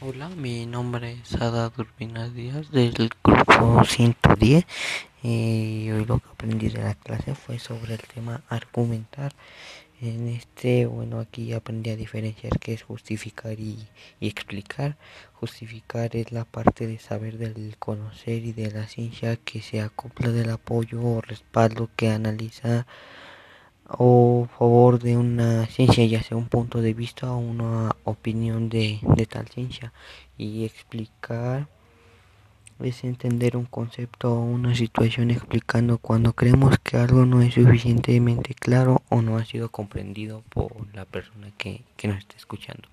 Hola, mi nombre es Ada Durbina Díaz del grupo 110 y hoy lo que aprendí de la clase fue sobre el tema argumentar. En este, bueno, aquí aprendí a diferenciar qué es justificar y, y explicar. Justificar es la parte de saber del conocer y de la ciencia que se acopla del apoyo o respaldo que analiza o favor de una ciencia, ya sea un punto de vista o una opinión de, de tal ciencia. Y explicar es entender un concepto o una situación explicando cuando creemos que algo no es suficientemente claro o no ha sido comprendido por la persona que, que nos está escuchando.